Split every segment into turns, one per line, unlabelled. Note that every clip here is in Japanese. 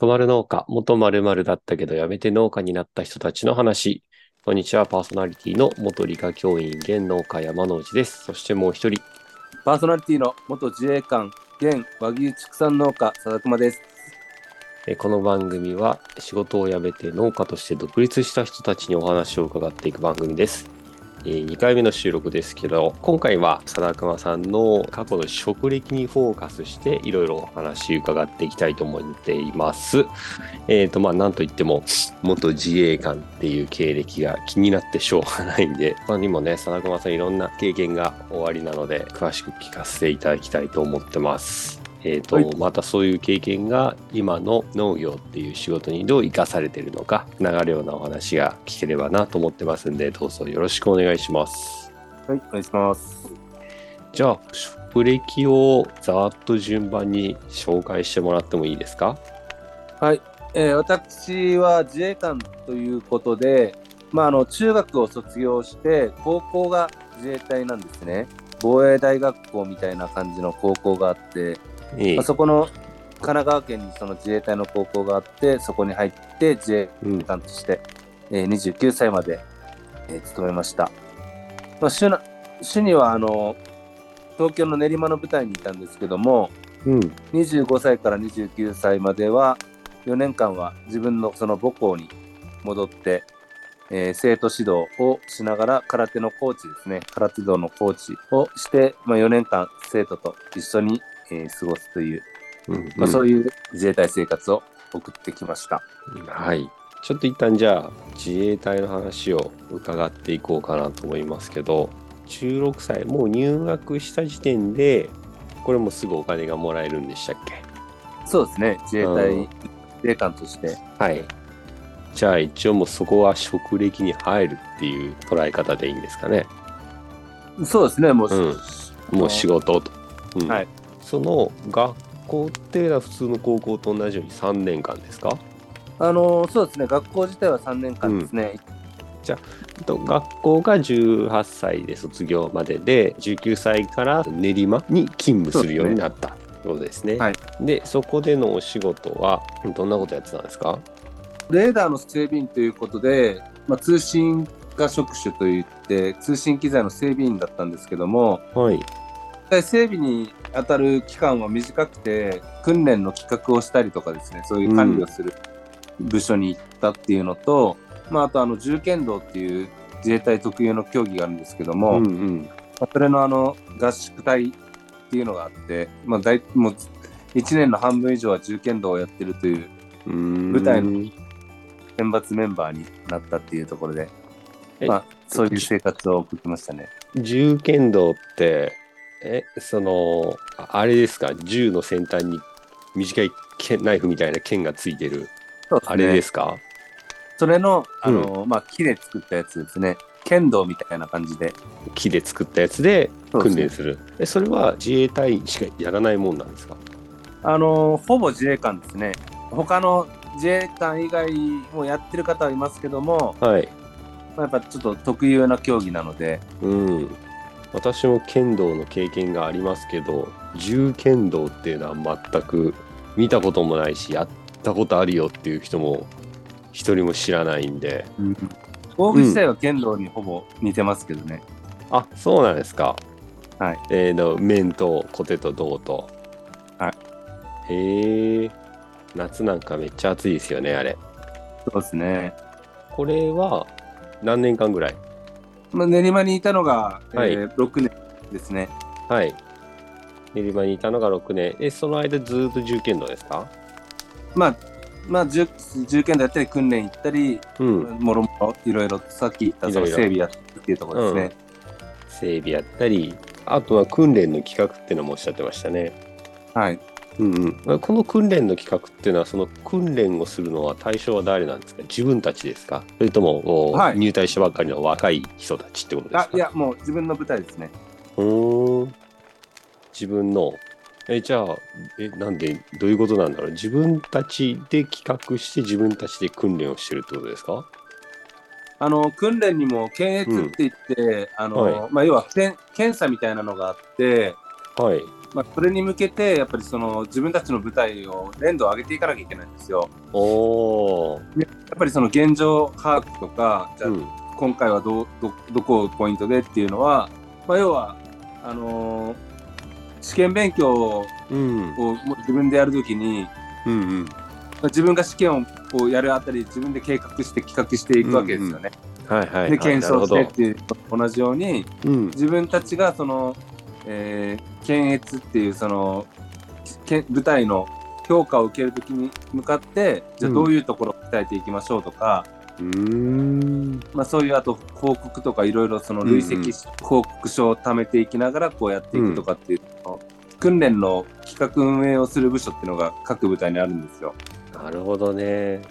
元丸農家、元〇〇だったけど辞めて農家になった人たちの話。こんにちは、パーソナリティの元理科教員、現農家山之内です。そしてもう一人、
パーソナリティの元自衛官、現和牛畜産農家、佐々熊です。
えこの番組は仕事を辞めて農家として独立した人たちにお話を伺っていく番組です。2回目の収録ですけど、今回は佐田熊さんの過去の職歴にフォーカスしていろいろお話伺っていきたいと思っています。えっ、と、まあ、なんといっても、元自衛官っていう経歴が気になってしょうがないんで、他にもね、佐田熊さんいろんな経験がおありなので、詳しく聞かせていただきたいと思ってます。えーと
はい
またそういう経験が今の農業っていう仕事にどう生かされているのか流れるようなお話が聞ければなと思ってますんでどうぞよろしくお願いします
はい、お願いします。
じゃあ職歴をざーっと順番に紹介してもらってもいいですか？
はい、えー私は自衛官ということで、まあ、あの中学を卒業して、高校が自衛隊なんですね。防衛大学校みたいな感じの高校があって、
ええ。
まあ、そこの神奈川県にその自衛隊の高校があって、そこに入って自衛
うん
官として、えー29歳まで、えー勤めました。まあ、主な主にはあの東京の練馬の部隊にいたんですけども、
うん。
25歳から29歳までは4年間は自分のその母校に戻って、えー生徒指導をしながら空手のコーチですね。空手道のコーチをして、まあ、4年間生徒と一緒に、えー過ごすという、
うん
まあ、そういう自衛隊生活を送ってきました。
はい。ちょっと一旦じゃあ自衛隊の話を伺っていこうかなと思いますけど16歳もう入学した時点でこれもすぐお金がもらえるんでしたっけ？
そうですね。自衛隊、
うん。
自衛官として。
はい。じゃあ一応もうそこは職歴に入るっていう捉え方でいいんですかね？
そうですね。もう、
うん。もう仕事と。うん。
はい
その学校っていうのは普通の高校と同じように3年間ですか？
あのそうですね。学校自体は3年間ですね、
と学校が18歳で卒業までで19歳から練馬に勤務するようになったってことですね。
はい。
でそこでのお仕事はどんなことやってたんですか？
レーダーの整備員ということで、まあ、通信が職種といって通信機材の整備員だったんですけども
はい。
整備に当たる期間は短くて訓練の企画をしたりとかですねそういう管理をする部署に行ったっていうのと、まあ、あとあの銃剣道っていう自衛隊特有の競技があるんですけども、
うんうん。
まあそれのあの合宿隊っていうのがあって、まあ、大もう1年の半分以上は銃剣道をやってるという舞台の選抜メンバーになったっていうところで、
え
まあ、そういう生活を送ってましたね。
銃剣道ってえそのああれですか？銃の先端に短い剣ナイフみたいな剣がついてる。
そう
あれですか？
それの、あの、まあ、木で作ったやつですね。剣道みたいな感じで。
木で作ったやつで
そうですね。
訓練する。えそれは自衛隊しかやらないもんなんですか？
あの、ほぼ自衛官ですね。他の自衛官以外もやってる方はいますけども、
はい。
まあ、やっぱちょっと特有な競技なので、
うん私も剣道の経験がありますけど銃剣道っていうのは全く見たこともないしやったことあるよっていう人も一人も知らないんで。
道具自体は剣道にほぼ似てますけどね。
あそうなんですか。
はい。
えー、の面とコテと銅と。
はい。
へえ夏なんかめっちゃ暑いですよねあれ。
そうですね。
これは何年間ぐらい？
まあ、練馬にいたのが、
はい。
えー6年ですね。
はい。練馬にいたのが6年。えその間ずっと銃剣道ですか？
まあ、まあ、銃銃剣道やったり訓練行ったり、
うん。
もろもろいろいろさっき言ったその
いろ。いろ
整備やったっていうところですね。
整備やったりあとは訓練の企画っていうのもおっしゃってましたね。
はい。
うんうん、この訓練の企画っていうのはその訓練をするのは対象は誰なんですか？自分たちですか？それとも、お
はい。
入隊したばっかりの若い人たちってことですか？
あ、いや、もう自分の舞台ですね。
うーん。自分の。えじゃあえなんでどういうことなんだろう？自分たちで企画して自分たちで訓練をしてるってことですか？
あの、訓練にも検閲って言って、あの、
は
まあ、要は検検査みたいなのがあって、
はい
まあ、それに向けて、やっぱりその自分たちの舞台を連動上げていかなきゃいけないんですよ。
おお。
やっぱりその現状把握とか、じゃあ
うん。
今回はどどどこをポイントでっていうのは、まあ、要はあのー試験勉強を
うん。
自分でやるときに、
うんうん。
まあ自分が試験をこうやるあたり自分で計画して企画していくわけですよね。
はいはい、はい。
で検証してっていう同じように。
うん。
自分たちがその、えー検閲っていうそのけ舞台の評価を受けるときに向かってじゃあどういうところを鍛えていきましょうとか、
うーん。
まあ、そういうあと報告とかいろいろその累積
うんうん
報告書を貯めていきながらこうやっていくとかっていう、訓練の企画運営をする部署っていうのが各部隊にあるんですよ。
なるほどね。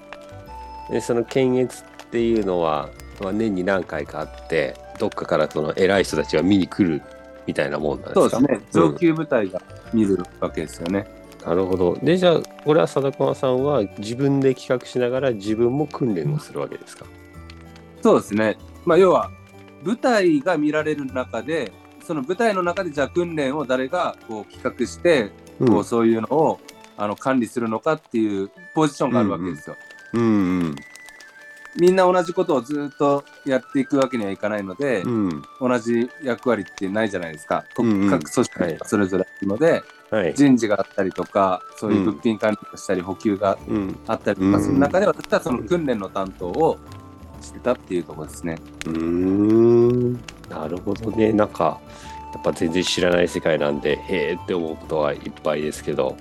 で、その検閲っていうのは、まあ、年に何回かあって、どっかからその偉い人たちが見に来るみたいなもんなんですか？
そうですね。上級部隊が見るわけですよね。
なるほど。で、じゃあ、これは貞川さんは自分で企画しながら自分も訓練をするわけですか？
そうですね。まあ要は部隊が見られる中でその部隊の中でじゃあ訓練を誰がこう企画して、
うん
こうそういうのをあの管理するのかっていうポジションがあるわけですよ。
うんうん。
みんな同じことをずっとやっていくわけにはいかないので、
うん。
同じ役割ってないじゃないですか。こ
うんうん
各組織
はい
がそれぞれあるので、
はい。
人事があったりとか、そういう物品管理をしたり、補給が
うん。
あったりと
うん
かする中で、私はその訓練の担当をしてたっていうところですね。
うーん。なるほどね。なんか、やっぱ全然知らない世界なんで、へーって思うことはいっぱいですけど、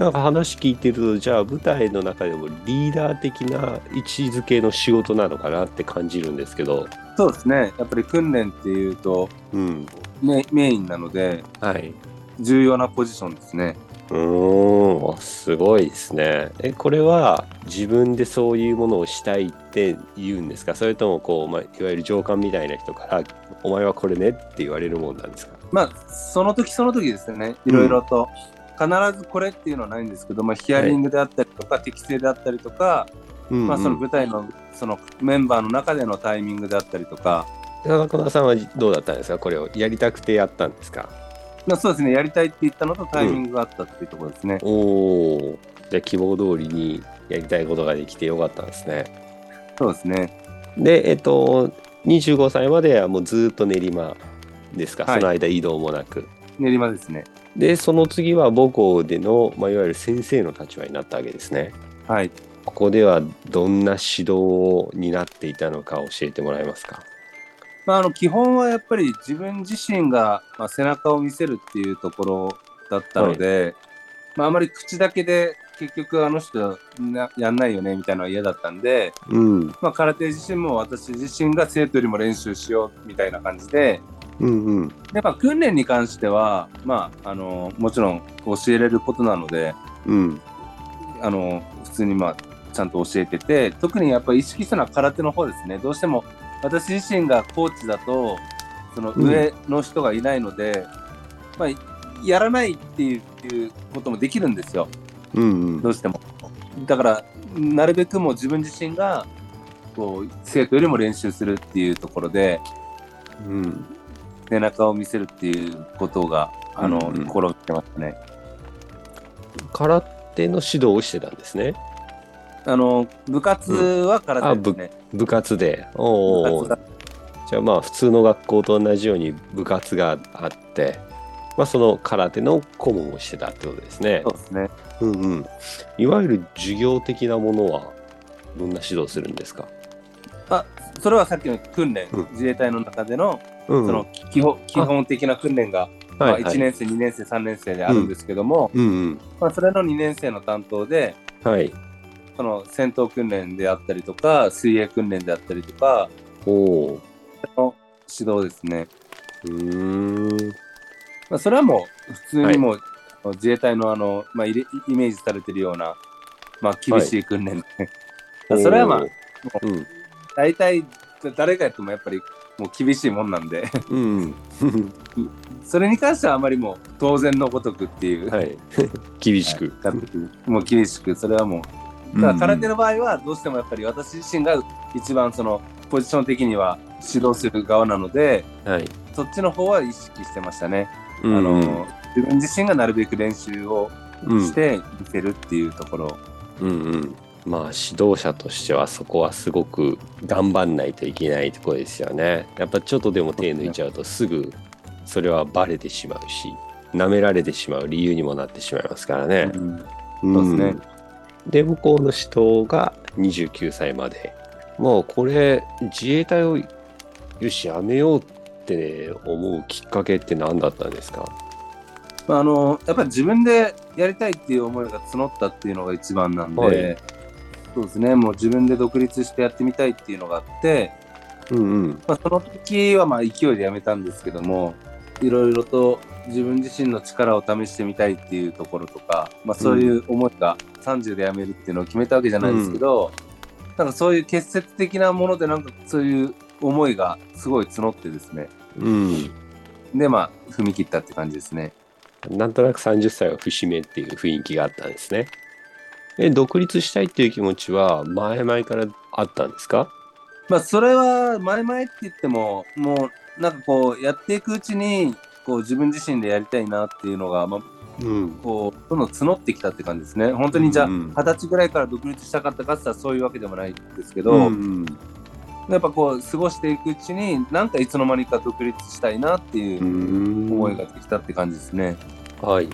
なんか話聞いてると、じゃあ舞台の中でもリーダー的な位置づけの仕事なのかなって感じるんですけど、
そうですね。やっぱり訓練っていうと
うん。
メメインなので、
はい。
重要なポジションですね。
うーん、すごいですね。え、これは自分でそういうものをしたいって言うんですか？それともこう、まあ、いわゆる上官みたいな人から、お前はこれねって言われるもんなんですか？
まあ、その時その時ですよね。いろいろと。必ずこれっていうのはないんですけど、まあ、ヒアリングであったりとか、適正であったりとか、
うん、
まあ、その舞台のそのメンバーの中でのタイミングであったりとか、
中村さんはどうだったんですか？これを。やりたくてやったんですか？
まあ、そうですね、やりたいって言ったのとタイミングがあったっていうところですね。
おおじゃあ希望通りにやりたいことができてよかったんですね。
そうですね。
で、えっと、25歳まではもうずっと練馬ですか、
はい。
その間移動もなく。
練馬ですね。
で、その次は母校での、まあ、いわゆる先生の立場になったわけですね。
はい。
ここではどんな指導を担っていたのか教えてもらえますか？
まあ、あの基本はやっぱり自分自身が、まあ、背中を見せるっていうところだったので、まあ、あまり口だけで結局あの人なやんないよねみたいなのは嫌だったんで、
うん。
まあ、空手自身も私自身が生徒よりも練習しようみたいな感じで
うんうん。
で、まあ、訓練に関しては、まあ、あのもちろん教えれることなので
うん。
あの普通にまあちゃんと教えてて特にやっぱり意識したのは空手の方ですねどうしても私自身がコーチだとその上の人がいないので、まあ、やらないっていうこともできるんですよ
うんうん
ど。うしてもだからなるべくもう自分自身がこう生徒よりも練習するっていうところで
うん。
背中を見せるっていうことがあの、
うんうん
心がけてましたね
空手の指導をしてたんですね。
あの部活は空手ですね、
部活で。おおじゃあまあ普通の学校と同じように部活があって、まあ、その空手の顧問をしてたってことですね
そ。うですね
うんうん。いわゆる授業的なものはどんな指導するんですか？
それはさっきの訓練、
うん
自衛隊の中での
うん
その基本基本的な訓練が、まあ、
はいはい
1年生、2年生、3年生であるんですけども、
うんうん。
まあ、それの2年生の担当で、
はい。
その戦闘訓練であったりとか、水泳訓練であったりとか、
おお。
の指導ですね。
うーん。
まあ、それはもう普通にもう、自衛隊のあの、まあ、イメージされてるような、まあ、厳しい訓練で、それはまあ、
うん。
大体誰がやってもやっぱりもう厳しいもんなんで、
うん。
それに関してはあまりもう当然のごとくっていう、
はい。厳しく。
はいもう厳しく、それはもう、ただ空手の場合はどうしてもやっぱり私自身が一番そのポジション的には指導する側なので、
はい。
そっちの方は意識してましたね。
うん
あの自分自身がなるべく練習を
うん
して見せるっていうところ。
うんうんまあ指導者としてはそこはすごく頑張んないといけないところですよね。やっぱちょっとでも手抜いちゃうとすぐそれはバレてしまうし舐められてしまう理由にもなってしまいますからね。
うん
うん
そうですね。
で向こうの指導が29歳までもうこれ自衛隊をよしやめようって思うきっかけって何だったんですか？
まあ、あのやっぱり自分でやりたいっていう思いが募ったっていうのが一番なんで、
はい
そうですね、もう自分で独立してやってみたいっていうのがあって、
うんうん
まあ、その時はまあ勢いでやめたんですけども、いろいろと自分自身の力を試してみたいっていうところとか、まあ、そういう思いが30でやめるっていうのを決めたわけじゃないですけど、なんかそういう結節的なもので、なんかそういう思いがすごい募ってですね、
うん
で、まあ、踏み切ったって感じですね。
なんとなく30歳は節目っていう雰囲気があったんですね。え独立したいっていう気持ちは前々からあったんですか？
まあ、それは前々って言っても、もうなんかこう、やっていくうちに、こう自分自身でやりたいなっていうのが、まあ、
うん
こう、どんどん募ってきたって感じですね。本当にじゃあ、
うん
二十歳ぐらいから独立したかったかって言ったらそういうわけでもないんですけど、
うん
やっぱこう、過ごしていくうちに、なんかいつの間にか独立したいなっていう
うん
思いができたって感じですね。
はい。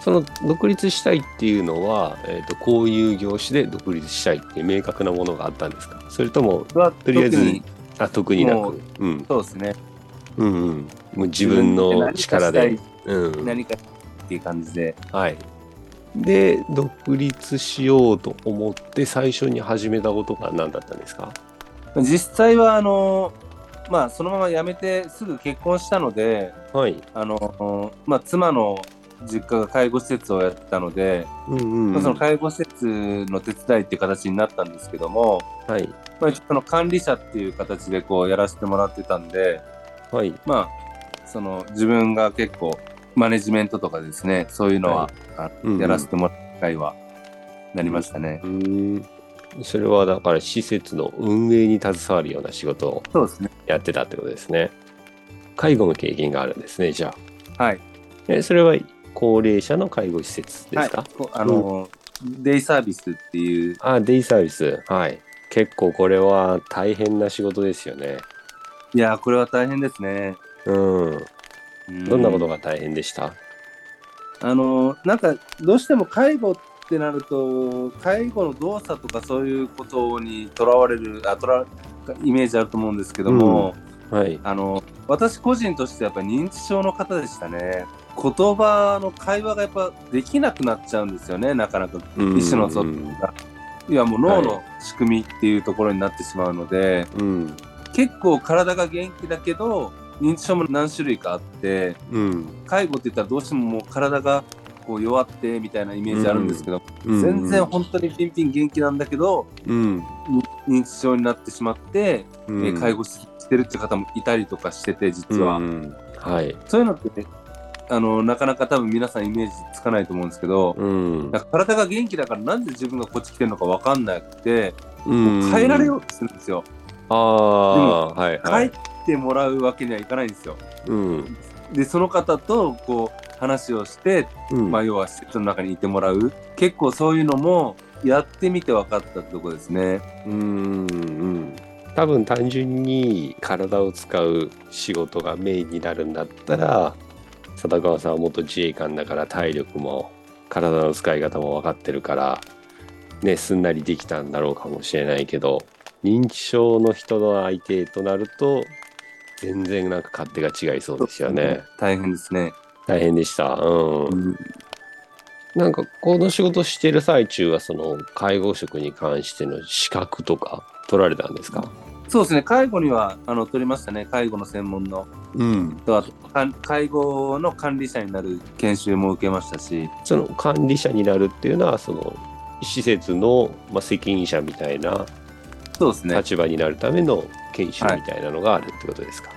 その独立したいっていうのは、えー、とこういう業種で独立したいっていう明確なものがあったんですか？それともとりあえず
特に
あ特にな
も
く、うん
そうですね。
うんうん、もう自分の力で。うん
何かっていう感じで。
はい、で独立しようと思って最初に始めたことが何だったんですか？
実際は、あの、まあ、そのまま辞めてすぐ結婚したので、
はい。
あの、まあ、妻の実家が介護施設をやってたので、
うんうん
まあその介護施設の手伝いっていう形になったんですけども、
はい。
まあ、その管理者っていう形でこうやらせてもらってたんで、
はい。
まあ、その自分が結構マネジメントとかですね、そういうのは、あ
うんうん
やらせてもらう機会はなりましたね。
うーん。それはだから施設の運営に携わるような仕事を
そうですね。
やってたってことですね。介護の経験があるんですね、じゃあ。
はい。
えそれは高齢者の介護施設ですか、
はい、こあの、デイサービスっていう、
あ、デイサービス。はい。結構これは大変な仕事ですよね。
いやー、これは大変ですね。
うん。
うん
どんなことが大変でした？
あのなんかどうしても介護ってなると介護の動作とかそういうことにとらわれるあとらイメージあると思うんですけども、
はい。
あの私個人としてやっぱ認知症の方でしたね言葉の会話がやっぱできなくなっちゃうんですよねなかなか意思の疎通が。いやもう脳の仕組みっていうところになってしまうので、
うん。
結構体が元気だけど認知症も何種類かあって
うん。
介護って言ったらどうしてももう体がこう弱ってみたいなイメージあるんですけど、
うん
全然本当にピンピン元気なんだけど
うん。
認知症になってしまって、
うん
えー介護してるって方もいたりとかしてて実は、
うんはい。
そういうのって、あのなかなか多分皆さんイメージつかないと思うんですけど、
うん。
体が元気だからなんで自分がこっち来てるのか分かんなくて、
うん
変えられようとするんですよ、
ああ、はいは
帰
い。
ってもらうわけにはいかないんですよ
うん。
でその方とこう話をして
うん
まあ、要は施設の中にいてもらう結構そういうのもやってみて分かったってとこですね。
うんうん多分単純に体を使う仕事がメインになるんだったら貞川さんは元自衛官だから体力も体の使い方も分かってるからねすんなりできたんだろうかもしれないけど認知症の人の相手となると全然なんか勝手が違いそうですよね。
大変ですね。
大変でした。うん。なんかこの仕事してる最中はその介護職に関しての資格とか取られたんですか？
そうですね、介護にはあの取りましたね、介護の専門の。
うん。
とあと介護の管理者になる研修も受けましたし、
その管理者になるっていうのはその施設の、まあ、責任者みたいな
そうですね、
立場になるための研修みたいなのがあるってことですか、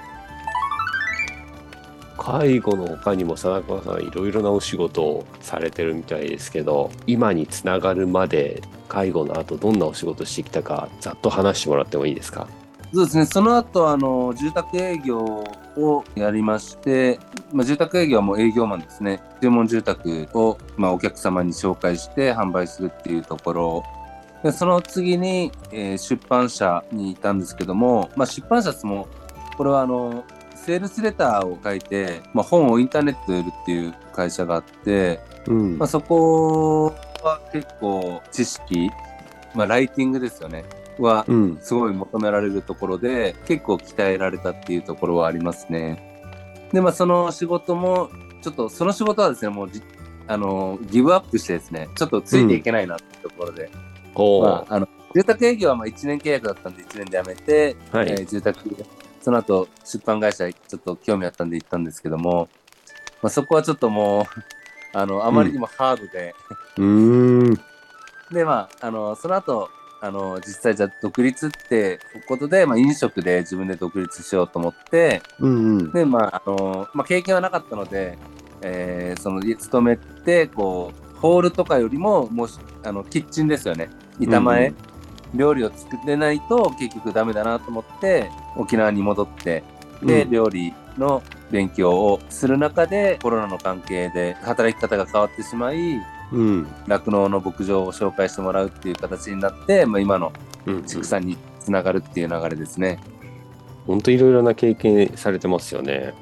介護の他にも貞川さんいろいろなお仕事をされてるみたいですけど今につながるまで介護の後どんなお仕事してきたかざっと話してもらってもいいですか？
そうですねその後あの住宅営業をやりまして、まあ、住宅営業はもう営業マンですね。注文住宅を、まあ、お客様に紹介して販売するっていうところ。でその次に、えー出版社にいたんですけども、まあ、出版社も、これはあの、セールスレターを書いて、まあ、本をインターネットで売るっていう会社があって、
うん
まあ、そこは結構知識、まあ、ライティングですよね。は、
うん。
すごい求められるところで、結構鍛えられたっていうところはありますね。で、まあ、その仕事も、ちょっと、その仕事はですね、もうじ、あの、ギブアップしてですね、ちょっとついていけないなっていうところで、
おー。
まあ、あの、住宅営業はまあ1年契約だったんで1年で辞めて、
はい。
えー住宅、その後、出版会社ちょっと興味あったんで行ったんですけども、まあ、そこはちょっともう、あの、あまりにもハードで、
うーん。
で、まあ、あの、その後、あの、実際じゃあ独立ってことで、まあ、飲食で自分で独立しようと思って、
うんうん。
で、まあ、あの、まあ、経験はなかったので、えーその、勤めて、こう、ホールとかよりも、もう、あの、キッチンですよね。板前、
うん
料理を作れないと結局ダメだなと思って、沖縄に戻って、で、
うん。
料理の勉強をする中で、コロナの関係で働き方が変わってしまい、
うん
酪農の牧場を紹介してもらうっていう形になって、まあ、今の
うん
畜産につながるっていう流れですね。
本当いろいろな経験されてますよね。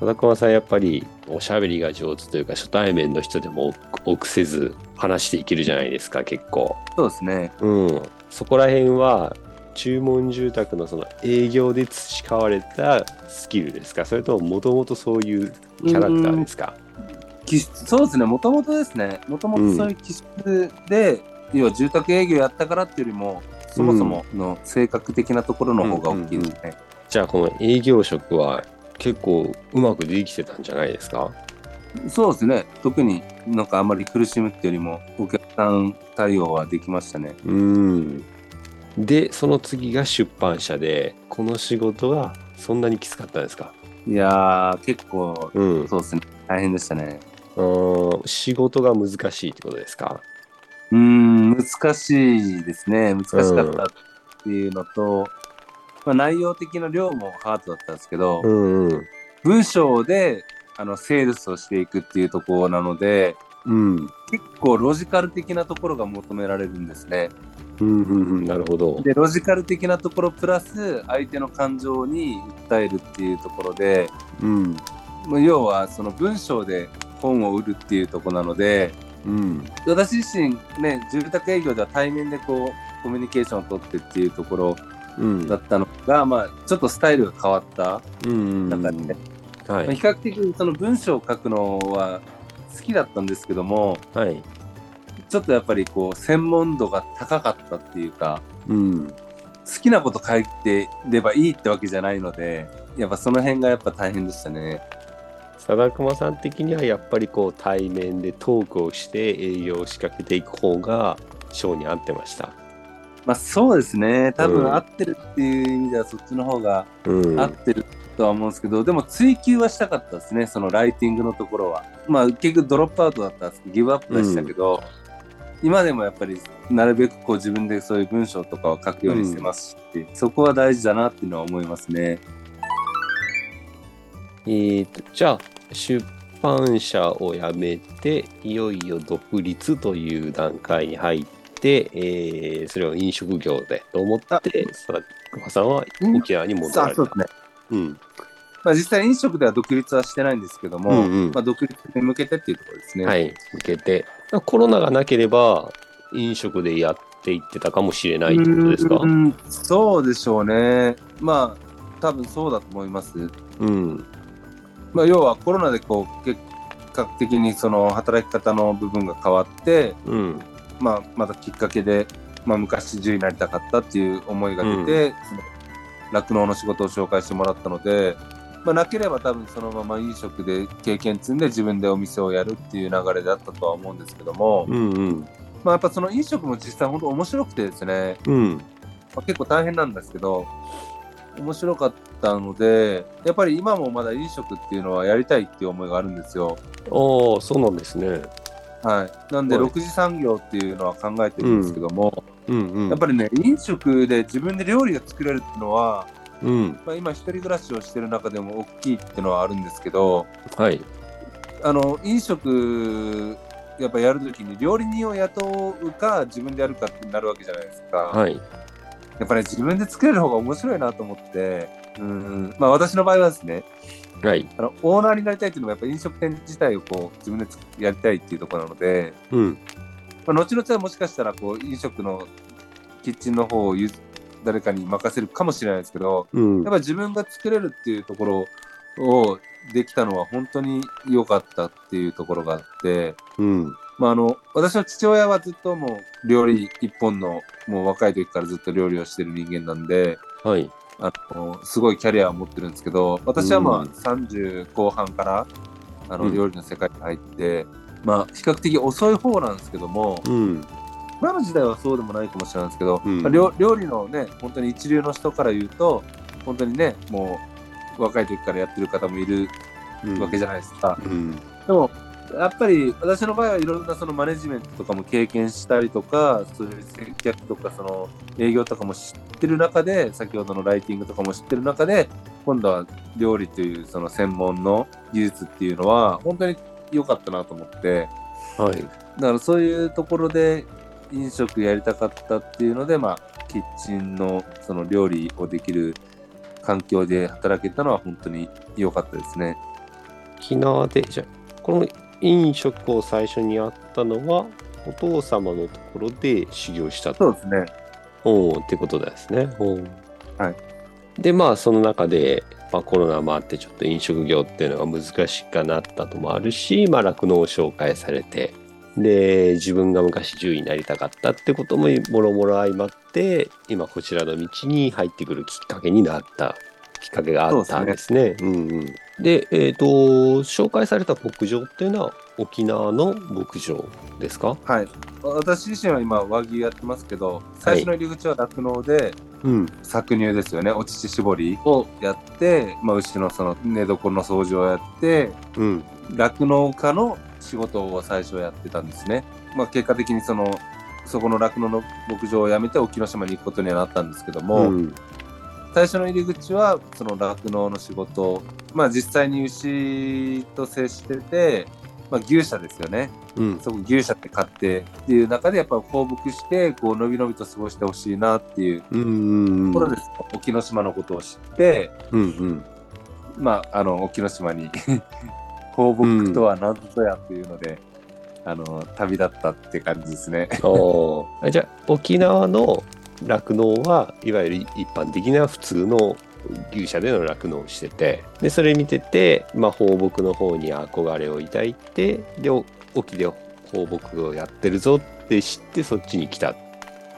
田中さんやっぱりおしゃべりが上手というか初対面の人でも臆せず話していけるじゃないですか結構。
そうですね。
うん。そこら辺は注文住宅のその営業で培われたスキルですか？それとももともとそういうキャラクターですか？
気質そうですね。もともとですね。もともとそういう気質で、要は住宅営業やったからっていうよりも、そもそもの性格的なところの方が大きいですね。
じゃあこの営業職は結構うまくできてたんじゃないですか？
そうですね。特になんかあんまり苦しむっていうよりも、お客さん対応はできましたね。
うん。で、その次が出版社で、この仕事はそんなにきつかったんですか？
いやー、結構、
うん。
そうですね。大変でしたね。
うん仕事が難しいってことですか？
うーん、難しいですね。難しかったっていうのと、まあ、内容的な量もハードだったんですけど、
うんうん。
文章であのセールスをしていくっていうところなので、
うん。
結構ロジカル的なところが求められるんですね。
うんうんうん。なるほど。
で、ロジカル的なところプラス相手の感情に訴えるっていうところで、
うん。
まあ要はその文章で本を売るっていうところなので、
うん。
私自身ね、住宅営業では対面でこう、コミュニケーションを取ってっていうところ
うん。
だったのが、まあ、ちょっとスタイルが変わった
うんうん。
中で、まあ比
はい。
較的その文章を書くのは好きだったんですけども、
はい。
ちょっとやっぱりこう、専門度が高かったっていうか、
うん。
好きなこと書いてればいいってわけじゃないので、やっぱその辺がやっぱ大変でしたね。
貞熊さん的にはやっぱりこう対面でトークをして営業を仕掛けていく方が性に合ってました。
まあそうですね。多
うん
分合ってるっていう意味ではそっちの方が
うん。
合ってるとは思うんですけど、でも追求はしたかったですね。そのライティングのところは。まあ結局ドロップアウトだったんですけど、ギブアップでしたけど、今でもやっぱりなるべくこう自分でそういう文章とかを書くようにしてますし、そこは大事だなっていうのは思いますね。
えーとじゃあ出版社を辞めていよいよ独立という段階に入って、えーそれを飲食業でと思って貞熊さんは沖縄に戻られた
さあそう。ですね。
うん
まあ実際飲食では独立はしてないんですけども、
うんうん
まあ独立に向けてっていうところですね。
はい、向けてコロナがなければ飲食でやっていってたかもしれないってことですか？
うーんそうでしょうね。まあ多分そうだと思います。
うん
まあ、要はコロナでこう結果的にその働き方の部分が変わって、
うん。
まあ、またきっかけで、まあ、昔獣になりたかったっていう思いが出て、酪農の仕事を紹介してもらったので、まあ、なければ多分そのまま飲食で経験積んで自分でお店をやるっていう流れだったとは思うんですけども、
うんうん。
まあ、やっぱその飲食も実際本当面白くてですね、
うん。
まあ、結構大変なんですけど、面白かったので、やっぱり今もまだ飲食っていうのはやりたいっていう思いがあるんですよ。
ああそうなんですね
はい。なんで、
はい
6次産業っていうのは考えてるんですけども、
うんうん
やっぱりね、飲食で自分で料理が作れるっていうのは、
うん。
まあ、今一人暮らしをしてる中でも大きいっていうのはあるんですけど
はい。
あの飲食やっぱやるときに料理人を雇うか自分でやるかってなるわけじゃないですか、
はい。
やっぱり、ね、自分で作れる方が面白いなと思ってうんまあ私の場合はですね
はい。
あのオーナーになりたいっていうのがやっぱ飲食店自体をこう自分でつやりたいっていうところなので、
うん。
まあ、後々はもしかしたらこう飲食のキッチンの方をゆ誰かに任せるかもしれないですけど
うん
やっ。ぱ自分が作れるっていうところをできたのは本当に良かったっていうところがあって、
うん。
まあ、あの私の父親はずっともう料理一本のもう若い時からずっと料理をしてる人間なんで
はい。
あのすごいキャリアを持ってるんですけど私はまあ
うん
30後半からあの
うん
料理の世界に入って、まあ比較的遅い方なんですけども
うん。
今の時代はそうでもないかもしれないですけど、
うん
まあ料料理のね本当に一流の人から言うと本当にねもう若い時からやってる方もいるわけじゃないですか。
うん。
でもやっぱり私の場合はいろんなそのマネジメントとかも経験したりとかそういう接客とかその営業とかも知ってる中で先ほどのライティングとかも知ってる中で今度は料理というその専門の技術っていうのは本当に良かったなと思って
はい。
だからそういうところで飲食やりたかったっていうのでまあキッチンのその料理をできる環境で働けたのは本当に良かったですね。
沖縄で、じゃあこの飲食を最初にやったのは、お父様のところで修行したと。
そうですね。
おーってことですね。おー
はい。
で、まあ、その中で、まあ、コロナもあって、ちょっと飲食業っていうのが難しくなったともあるし、まあ、酪農を紹介されて、で、自分が昔獣医になりたかったってことももろもろ相まって、今こちらの道に入ってくるきっかけになった、きっかけがあったんですね。うんうん。で、えっ、と、紹介された牧場っていうのは沖縄の牧場ですか？
はい。私自身は今和牛やってますけど、最初の入り口は酪農で
うん。
搾乳ですよね。お乳搾りをやって、まあ、牛のその寝床の掃除をやって、
うん。
酪農家の仕事を最初やってたんですね。まあ、結果的にその、そこの酪農の牧場を辞めて沖ノ島に行くことにはなったんですけども、
うん。
最初の入り口はその酪農の仕事、まあ実際に牛と接してて、まあ牛舎ですよね。
うん。
そこ牛舎って買ってっていう中でやっぱ放牧してこうのびのびと過ごしてほしいなっていう
うん。
ところです、沖ノ島のことを知って
うんうん。
まああの沖ノ島に 放牧とは何ぞやっていうので、あの旅立ったって感じですね。
じゃあ沖縄の酪農はいわゆる一般的な普通の牛舎での酪農をしててでそれ見てて、まあ、放牧の方に憧れを抱いてでお沖で放牧をやってるぞって知ってそっちに来たん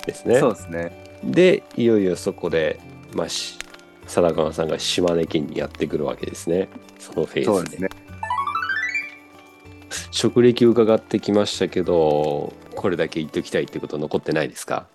ですね。
そうですね。
でいよいよそこで、まあ、し貞川さんが島根県にやってくるわけですねそのフェーズで
そうですね。
職歴を伺ってきましたけどこれだけ言っときたいってこと残ってないですか？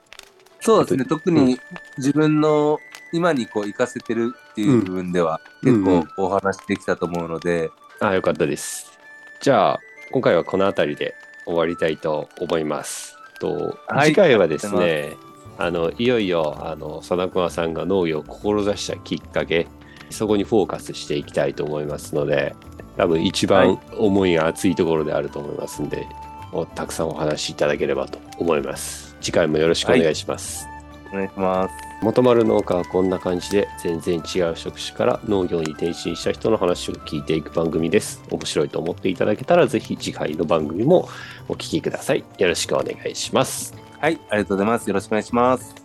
そうですね。特に自分の今にこう活かせてるっていう部分では、
うん
結構お話できたと思うので、
あよかったです。じゃあ、今回はこの辺りで終わりたいと思います。と
はい
次回はですね、あのいよいよあの貞熊さんが農業を志したきっかけ、そこにフォーカスしていきたいと思いますので、多分一番思いが熱いところであると思いますんで、おたくさんお話しいただければと思います。次回もよろしくお願いします。
お願いします。
元丸農家はこんな感じで全然違う職種から農業に転身した人の話を聞いていく番組です。面白いと思っていただけたらぜひ次回の番組もお聞きください。よろしくお願いします。
はい、ありがとうございます。よろしくお願いします。